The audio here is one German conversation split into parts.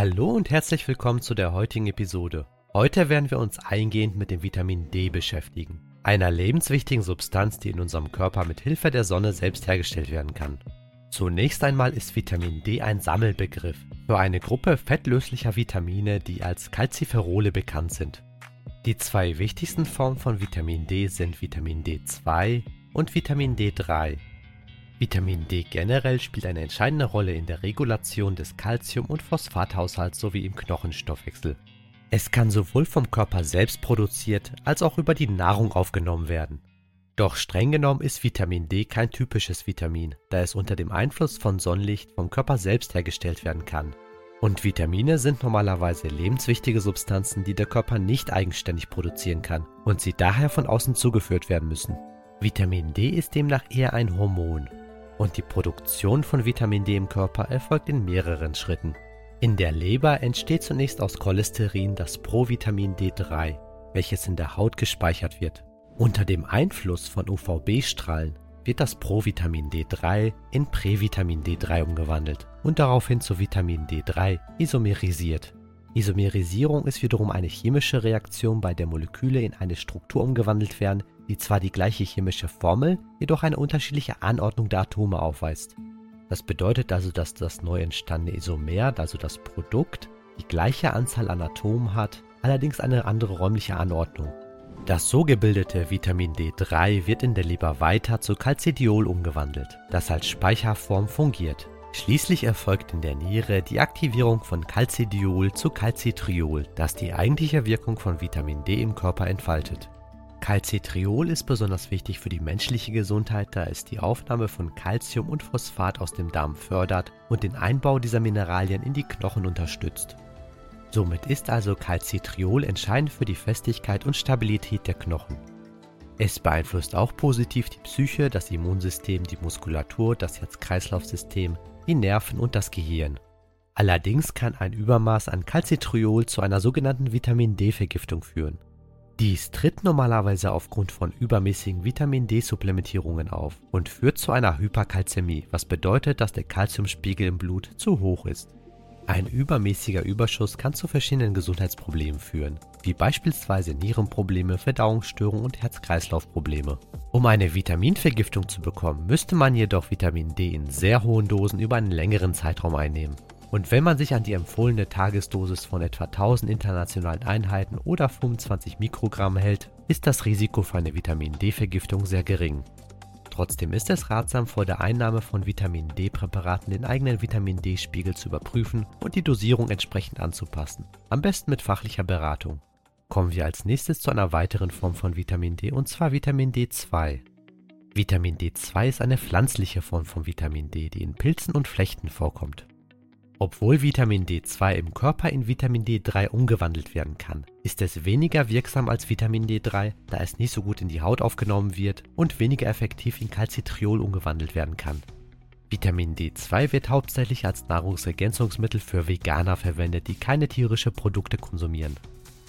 Hallo und herzlich willkommen zu der heutigen Episode. Heute werden wir uns eingehend mit dem Vitamin D beschäftigen, einer lebenswichtigen Substanz, die in unserem Körper mit Hilfe der Sonne selbst hergestellt werden kann. Zunächst einmal ist Vitamin D ein Sammelbegriff für eine Gruppe fettlöslicher Vitamine, die als Calciferole bekannt sind. Die zwei wichtigsten Formen von Vitamin D sind Vitamin D2 und Vitamin D3. Vitamin D generell spielt eine entscheidende Rolle in der Regulation des Calcium- und Phosphathaushalts sowie im Knochenstoffwechsel. Es kann sowohl vom Körper selbst produziert als auch über die Nahrung aufgenommen werden. Doch streng genommen ist Vitamin D kein typisches Vitamin, da es unter dem Einfluss von Sonnenlicht vom Körper selbst hergestellt werden kann. Und Vitamine sind normalerweise lebenswichtige Substanzen, die der Körper nicht eigenständig produzieren kann und sie daher von außen zugeführt werden müssen. Vitamin D ist demnach eher ein Hormon und die Produktion von Vitamin D im Körper erfolgt in mehreren Schritten. In der Leber entsteht zunächst aus Cholesterin das Provitamin D3, welches in der Haut gespeichert wird. Unter dem Einfluss von UVB-Strahlen wird das Provitamin D3 in Prävitamin D3 umgewandelt und daraufhin zu Vitamin D3 isomerisiert. Isomerisierung ist wiederum eine chemische Reaktion, bei der Moleküle in eine Struktur umgewandelt werden, die zwar die gleiche chemische Formel, jedoch eine unterschiedliche Anordnung der Atome aufweist. Das bedeutet also, dass das neu entstandene Isomer, also das Produkt, die gleiche Anzahl an Atomen hat, allerdings eine andere räumliche Anordnung. Das so gebildete Vitamin D3 wird in der Leber weiter zu Calcidiol umgewandelt, das als Speicherform fungiert. Schließlich erfolgt in der Niere die Aktivierung von Calcidiol zu Calcitriol, das die eigentliche Wirkung von Vitamin D im Körper entfaltet. Calcitriol ist besonders wichtig für die menschliche Gesundheit, da es die Aufnahme von Calcium und Phosphat aus dem Darm fördert und den Einbau dieser Mineralien in die Knochen unterstützt. Somit ist also Calcitriol entscheidend für die Festigkeit und Stabilität der Knochen. Es beeinflusst auch positiv die Psyche, das Immunsystem, die Muskulatur, das Herz-Kreislauf-System, die Nerven und das Gehirn. Allerdings kann ein Übermaß an Calcitriol zu einer sogenannten Vitamin D-Vergiftung führen. Dies tritt normalerweise aufgrund von übermäßigen Vitamin D-Supplementierungen auf und führt zu einer Hyperkalzämie, was bedeutet, dass der Kalziumspiegel im Blut zu hoch ist. Ein übermäßiger Überschuss kann zu verschiedenen Gesundheitsproblemen führen, wie beispielsweise Nierenprobleme, Verdauungsstörungen und Herz-Kreislauf-Probleme. Um eine Vitaminvergiftung zu bekommen, müsste man jedoch Vitamin D in sehr hohen Dosen über einen längeren Zeitraum einnehmen. Und wenn man sich an die empfohlene Tagesdosis von etwa 1000 internationalen Einheiten oder 25 Mikrogramm hält, ist das Risiko für eine Vitamin D-Vergiftung sehr gering. Trotzdem ist es ratsam, vor der Einnahme von Vitamin D-Präparaten den eigenen Vitamin D-Spiegel zu überprüfen und die Dosierung entsprechend anzupassen. Am besten mit fachlicher Beratung. Kommen wir als nächstes zu einer weiteren Form von Vitamin D und zwar Vitamin D2. Vitamin D2 ist eine pflanzliche Form von Vitamin D, die in Pilzen und Flechten vorkommt. Obwohl Vitamin D2 im Körper in Vitamin D3 umgewandelt werden kann, ist es weniger wirksam als Vitamin D3, da es nicht so gut in die Haut aufgenommen wird und weniger effektiv in Calcitriol umgewandelt werden kann. Vitamin D2 wird hauptsächlich als Nahrungsergänzungsmittel für Veganer verwendet, die keine tierischen Produkte konsumieren.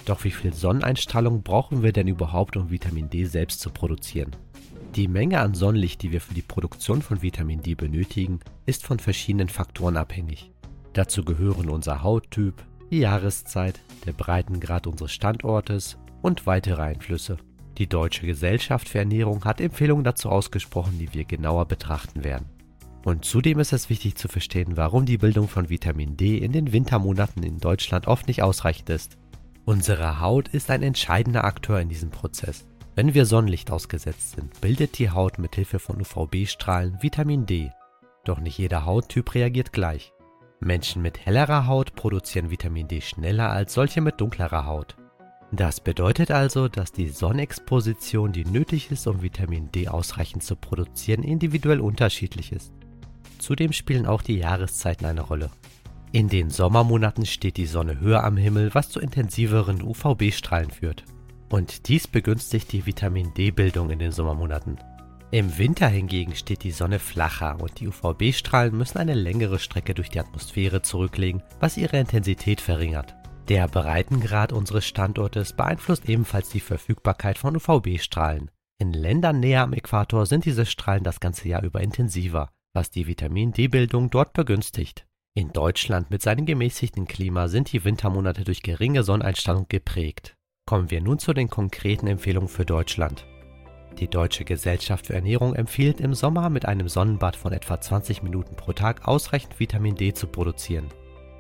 Doch wie viel Sonneneinstrahlung brauchen wir denn überhaupt, um Vitamin D selbst zu produzieren? Die Menge an Sonnenlicht, die wir für die Produktion von Vitamin D benötigen, ist von verschiedenen Faktoren abhängig. Dazu gehören unser Hauttyp, die Jahreszeit, der Breitengrad unseres Standortes und weitere Einflüsse. Die Deutsche Gesellschaft für Ernährung hat Empfehlungen dazu ausgesprochen, die wir genauer betrachten werden. Und zudem ist es wichtig zu verstehen, warum die Bildung von Vitamin D in den Wintermonaten in Deutschland oft nicht ausreichend ist. Unsere Haut ist ein entscheidender Akteur in diesem Prozess. Wenn wir Sonnenlicht ausgesetzt sind, bildet die Haut mit Hilfe von UVB-Strahlen Vitamin D. Doch nicht jeder Hauttyp reagiert gleich. Menschen mit hellerer Haut produzieren Vitamin D schneller als solche mit dunklerer Haut. Das bedeutet also, dass die Sonnenexposition, die nötig ist, um Vitamin D ausreichend zu produzieren, individuell unterschiedlich ist. Zudem spielen auch die Jahreszeiten eine Rolle. In den Sommermonaten steht die Sonne höher am Himmel, was zu intensiveren UVB-Strahlen führt. Und dies begünstigt die Vitamin D-Bildung in den Sommermonaten. Im Winter hingegen steht die Sonne flacher und die UVB-Strahlen müssen eine längere Strecke durch die Atmosphäre zurücklegen, was ihre Intensität verringert. Der Breitengrad unseres Standortes beeinflusst ebenfalls die Verfügbarkeit von UVB-Strahlen. In Ländern näher am Äquator sind diese Strahlen das ganze Jahr über intensiver, was die Vitamin D-Bildung dort begünstigt. In Deutschland mit seinem gemäßigten Klima sind die Wintermonate durch geringe Sonneneinstrahlung geprägt. Kommen wir nun zu den konkreten Empfehlungen für Deutschland. Die Deutsche Gesellschaft für Ernährung empfiehlt im Sommer mit einem Sonnenbad von etwa 20 Minuten pro Tag ausreichend Vitamin D zu produzieren.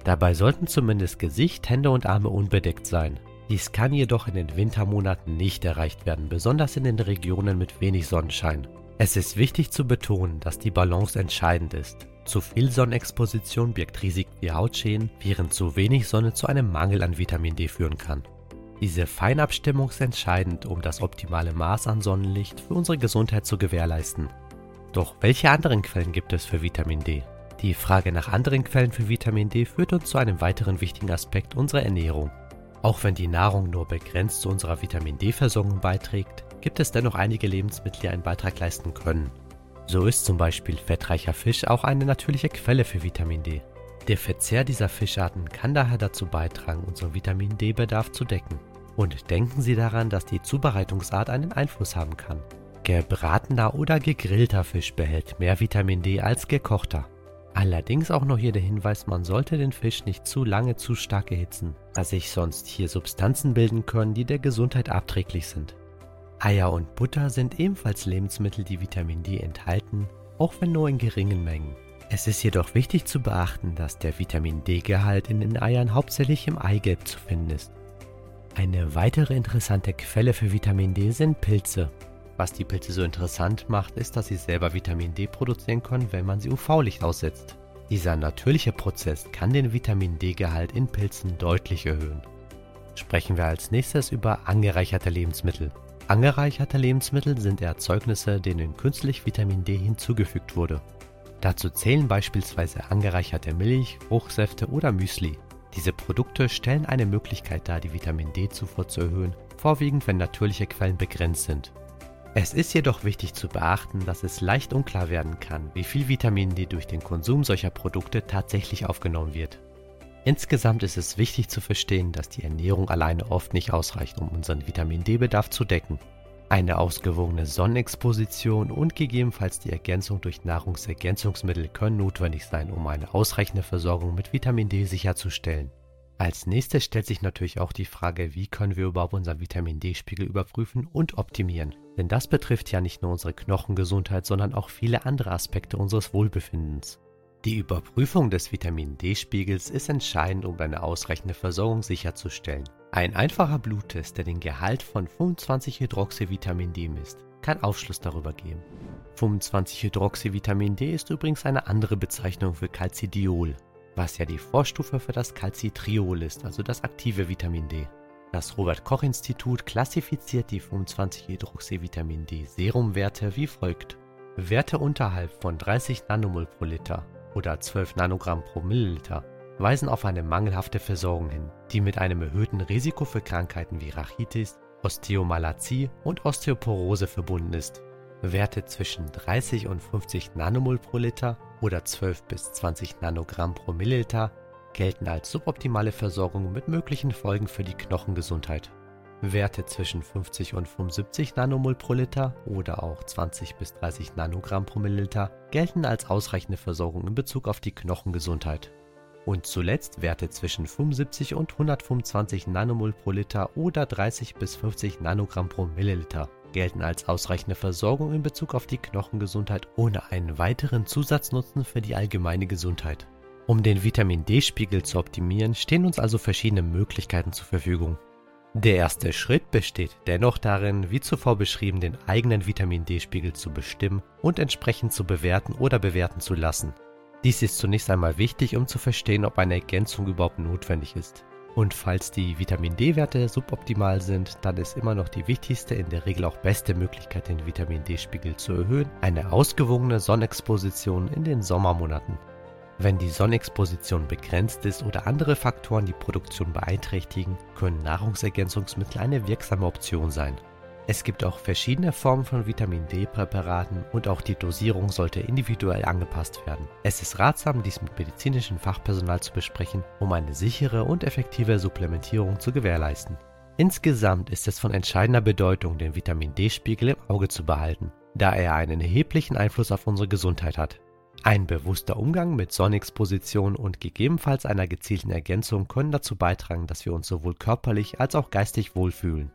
Dabei sollten zumindest Gesicht, Hände und Arme unbedeckt sein. Dies kann jedoch in den Wintermonaten nicht erreicht werden, besonders in den Regionen mit wenig Sonnenschein. Es ist wichtig zu betonen, dass die Balance entscheidend ist. Zu viel Sonnenexposition birgt Risiken wie Hautschäden, während zu wenig Sonne zu einem Mangel an Vitamin D führen kann. Diese Feinabstimmung ist entscheidend, um das optimale Maß an Sonnenlicht für unsere Gesundheit zu gewährleisten. Doch welche anderen Quellen gibt es für Vitamin D? Die Frage nach anderen Quellen für Vitamin D führt uns zu einem weiteren wichtigen Aspekt unserer Ernährung. Auch wenn die Nahrung nur begrenzt zu unserer Vitamin D-Versorgung beiträgt, gibt es dennoch einige Lebensmittel, die einen Beitrag leisten können. So ist zum Beispiel fettreicher Fisch auch eine natürliche Quelle für Vitamin D. Der Verzehr dieser Fischarten kann daher dazu beitragen, unseren Vitamin D-Bedarf zu decken. Und denken Sie daran, dass die Zubereitungsart einen Einfluss haben kann. Gebratener oder gegrillter Fisch behält mehr Vitamin D als gekochter. Allerdings auch noch hier der Hinweis, man sollte den Fisch nicht zu lange zu stark erhitzen, da sich sonst hier Substanzen bilden können, die der Gesundheit abträglich sind. Eier und Butter sind ebenfalls Lebensmittel, die Vitamin D enthalten, auch wenn nur in geringen Mengen. Es ist jedoch wichtig zu beachten, dass der Vitamin D-Gehalt in den Eiern hauptsächlich im Eigelb zu finden ist. Eine weitere interessante Quelle für Vitamin D sind Pilze. Was die Pilze so interessant macht, ist, dass sie selber Vitamin D produzieren können, wenn man sie UV-Licht aussetzt. Dieser natürliche Prozess kann den Vitamin D-Gehalt in Pilzen deutlich erhöhen. Sprechen wir als nächstes über angereicherte Lebensmittel. Angereicherte Lebensmittel sind Erzeugnisse, denen künstlich Vitamin D hinzugefügt wurde. Dazu zählen beispielsweise angereicherte Milch, Fruchtsäfte oder Müsli. Diese Produkte stellen eine Möglichkeit dar, die Vitamin D-Zufuhr zu erhöhen, vorwiegend wenn natürliche Quellen begrenzt sind. Es ist jedoch wichtig zu beachten, dass es leicht unklar werden kann, wie viel Vitamin D durch den Konsum solcher Produkte tatsächlich aufgenommen wird. Insgesamt ist es wichtig zu verstehen, dass die Ernährung alleine oft nicht ausreicht, um unseren Vitamin D-Bedarf zu decken. Eine ausgewogene Sonnenexposition und gegebenenfalls die Ergänzung durch Nahrungsergänzungsmittel können notwendig sein, um eine ausreichende Versorgung mit Vitamin D sicherzustellen. Als nächstes stellt sich natürlich auch die Frage, wie können wir überhaupt unseren Vitamin D-Spiegel überprüfen und optimieren. Denn das betrifft ja nicht nur unsere Knochengesundheit, sondern auch viele andere Aspekte unseres Wohlbefindens. Die Überprüfung des Vitamin D-Spiegels ist entscheidend, um eine ausreichende Versorgung sicherzustellen. Ein einfacher Bluttest, der den Gehalt von 25-Hydroxyvitamin D misst, kann Aufschluss darüber geben. 25-Hydroxyvitamin D ist übrigens eine andere Bezeichnung für Calcidiol, was ja die Vorstufe für das Calcitriol ist, also das aktive Vitamin D. Das Robert Koch Institut klassifiziert die 25-Hydroxyvitamin D Serumwerte wie folgt. Werte unterhalb von 30 Nanomol pro Liter oder 12 Nanogramm pro Milliliter weisen auf eine mangelhafte Versorgung hin, die mit einem erhöhten Risiko für Krankheiten wie Rachitis, Osteomalazie und Osteoporose verbunden ist. Werte zwischen 30 und 50 Nanomol pro Liter oder 12 bis 20 Nanogramm pro Milliliter gelten als suboptimale Versorgung mit möglichen Folgen für die Knochengesundheit. Werte zwischen 50 und 75 Nanomol pro Liter oder auch 20 bis 30 Nanogramm pro Milliliter gelten als ausreichende Versorgung in Bezug auf die Knochengesundheit. Und zuletzt Werte zwischen 75 und 125 Nanomol pro Liter oder 30 bis 50 Nanogramm pro Milliliter gelten als ausreichende Versorgung in Bezug auf die Knochengesundheit ohne einen weiteren Zusatznutzen für die allgemeine Gesundheit. Um den Vitamin D-Spiegel zu optimieren, stehen uns also verschiedene Möglichkeiten zur Verfügung. Der erste Schritt besteht dennoch darin, wie zuvor beschrieben, den eigenen Vitamin D-Spiegel zu bestimmen und entsprechend zu bewerten oder bewerten zu lassen. Dies ist zunächst einmal wichtig, um zu verstehen, ob eine Ergänzung überhaupt notwendig ist. Und falls die Vitamin D-Werte suboptimal sind, dann ist immer noch die wichtigste, in der Regel auch beste Möglichkeit, den Vitamin D-Spiegel zu erhöhen, eine ausgewogene Sonnexposition in den Sommermonaten. Wenn die Sonnexposition begrenzt ist oder andere Faktoren die Produktion beeinträchtigen, können Nahrungsergänzungsmittel eine wirksame Option sein. Es gibt auch verschiedene Formen von Vitamin D-Präparaten und auch die Dosierung sollte individuell angepasst werden. Es ist ratsam, dies mit medizinischem Fachpersonal zu besprechen, um eine sichere und effektive Supplementierung zu gewährleisten. Insgesamt ist es von entscheidender Bedeutung, den Vitamin D-Spiegel im Auge zu behalten, da er einen erheblichen Einfluss auf unsere Gesundheit hat. Ein bewusster Umgang mit Sonnexposition und gegebenenfalls einer gezielten Ergänzung können dazu beitragen, dass wir uns sowohl körperlich als auch geistig wohlfühlen.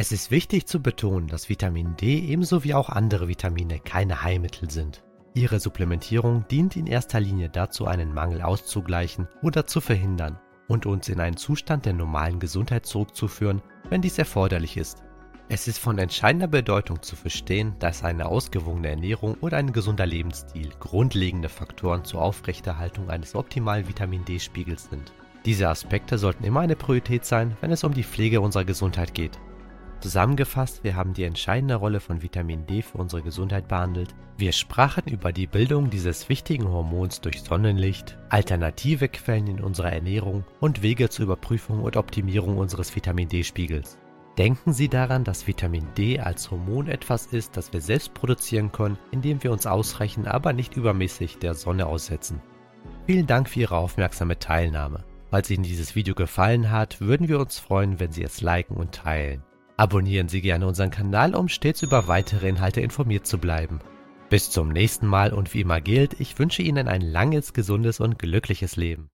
Es ist wichtig zu betonen, dass Vitamin D ebenso wie auch andere Vitamine keine Heilmittel sind. Ihre Supplementierung dient in erster Linie dazu, einen Mangel auszugleichen oder zu verhindern und uns in einen Zustand der normalen Gesundheit zurückzuführen, wenn dies erforderlich ist. Es ist von entscheidender Bedeutung zu verstehen, dass eine ausgewogene Ernährung oder ein gesunder Lebensstil grundlegende Faktoren zur Aufrechterhaltung eines optimalen Vitamin D-Spiegels sind. Diese Aspekte sollten immer eine Priorität sein, wenn es um die Pflege unserer Gesundheit geht. Zusammengefasst, wir haben die entscheidende Rolle von Vitamin D für unsere Gesundheit behandelt. Wir sprachen über die Bildung dieses wichtigen Hormons durch Sonnenlicht, alternative Quellen in unserer Ernährung und Wege zur Überprüfung und Optimierung unseres Vitamin D-Spiegels. Denken Sie daran, dass Vitamin D als Hormon etwas ist, das wir selbst produzieren können, indem wir uns ausreichend, aber nicht übermäßig der Sonne aussetzen. Vielen Dank für Ihre aufmerksame Teilnahme. Falls Ihnen dieses Video gefallen hat, würden wir uns freuen, wenn Sie es liken und teilen. Abonnieren Sie gerne unseren Kanal, um stets über weitere Inhalte informiert zu bleiben. Bis zum nächsten Mal und wie immer gilt, ich wünsche Ihnen ein langes, gesundes und glückliches Leben.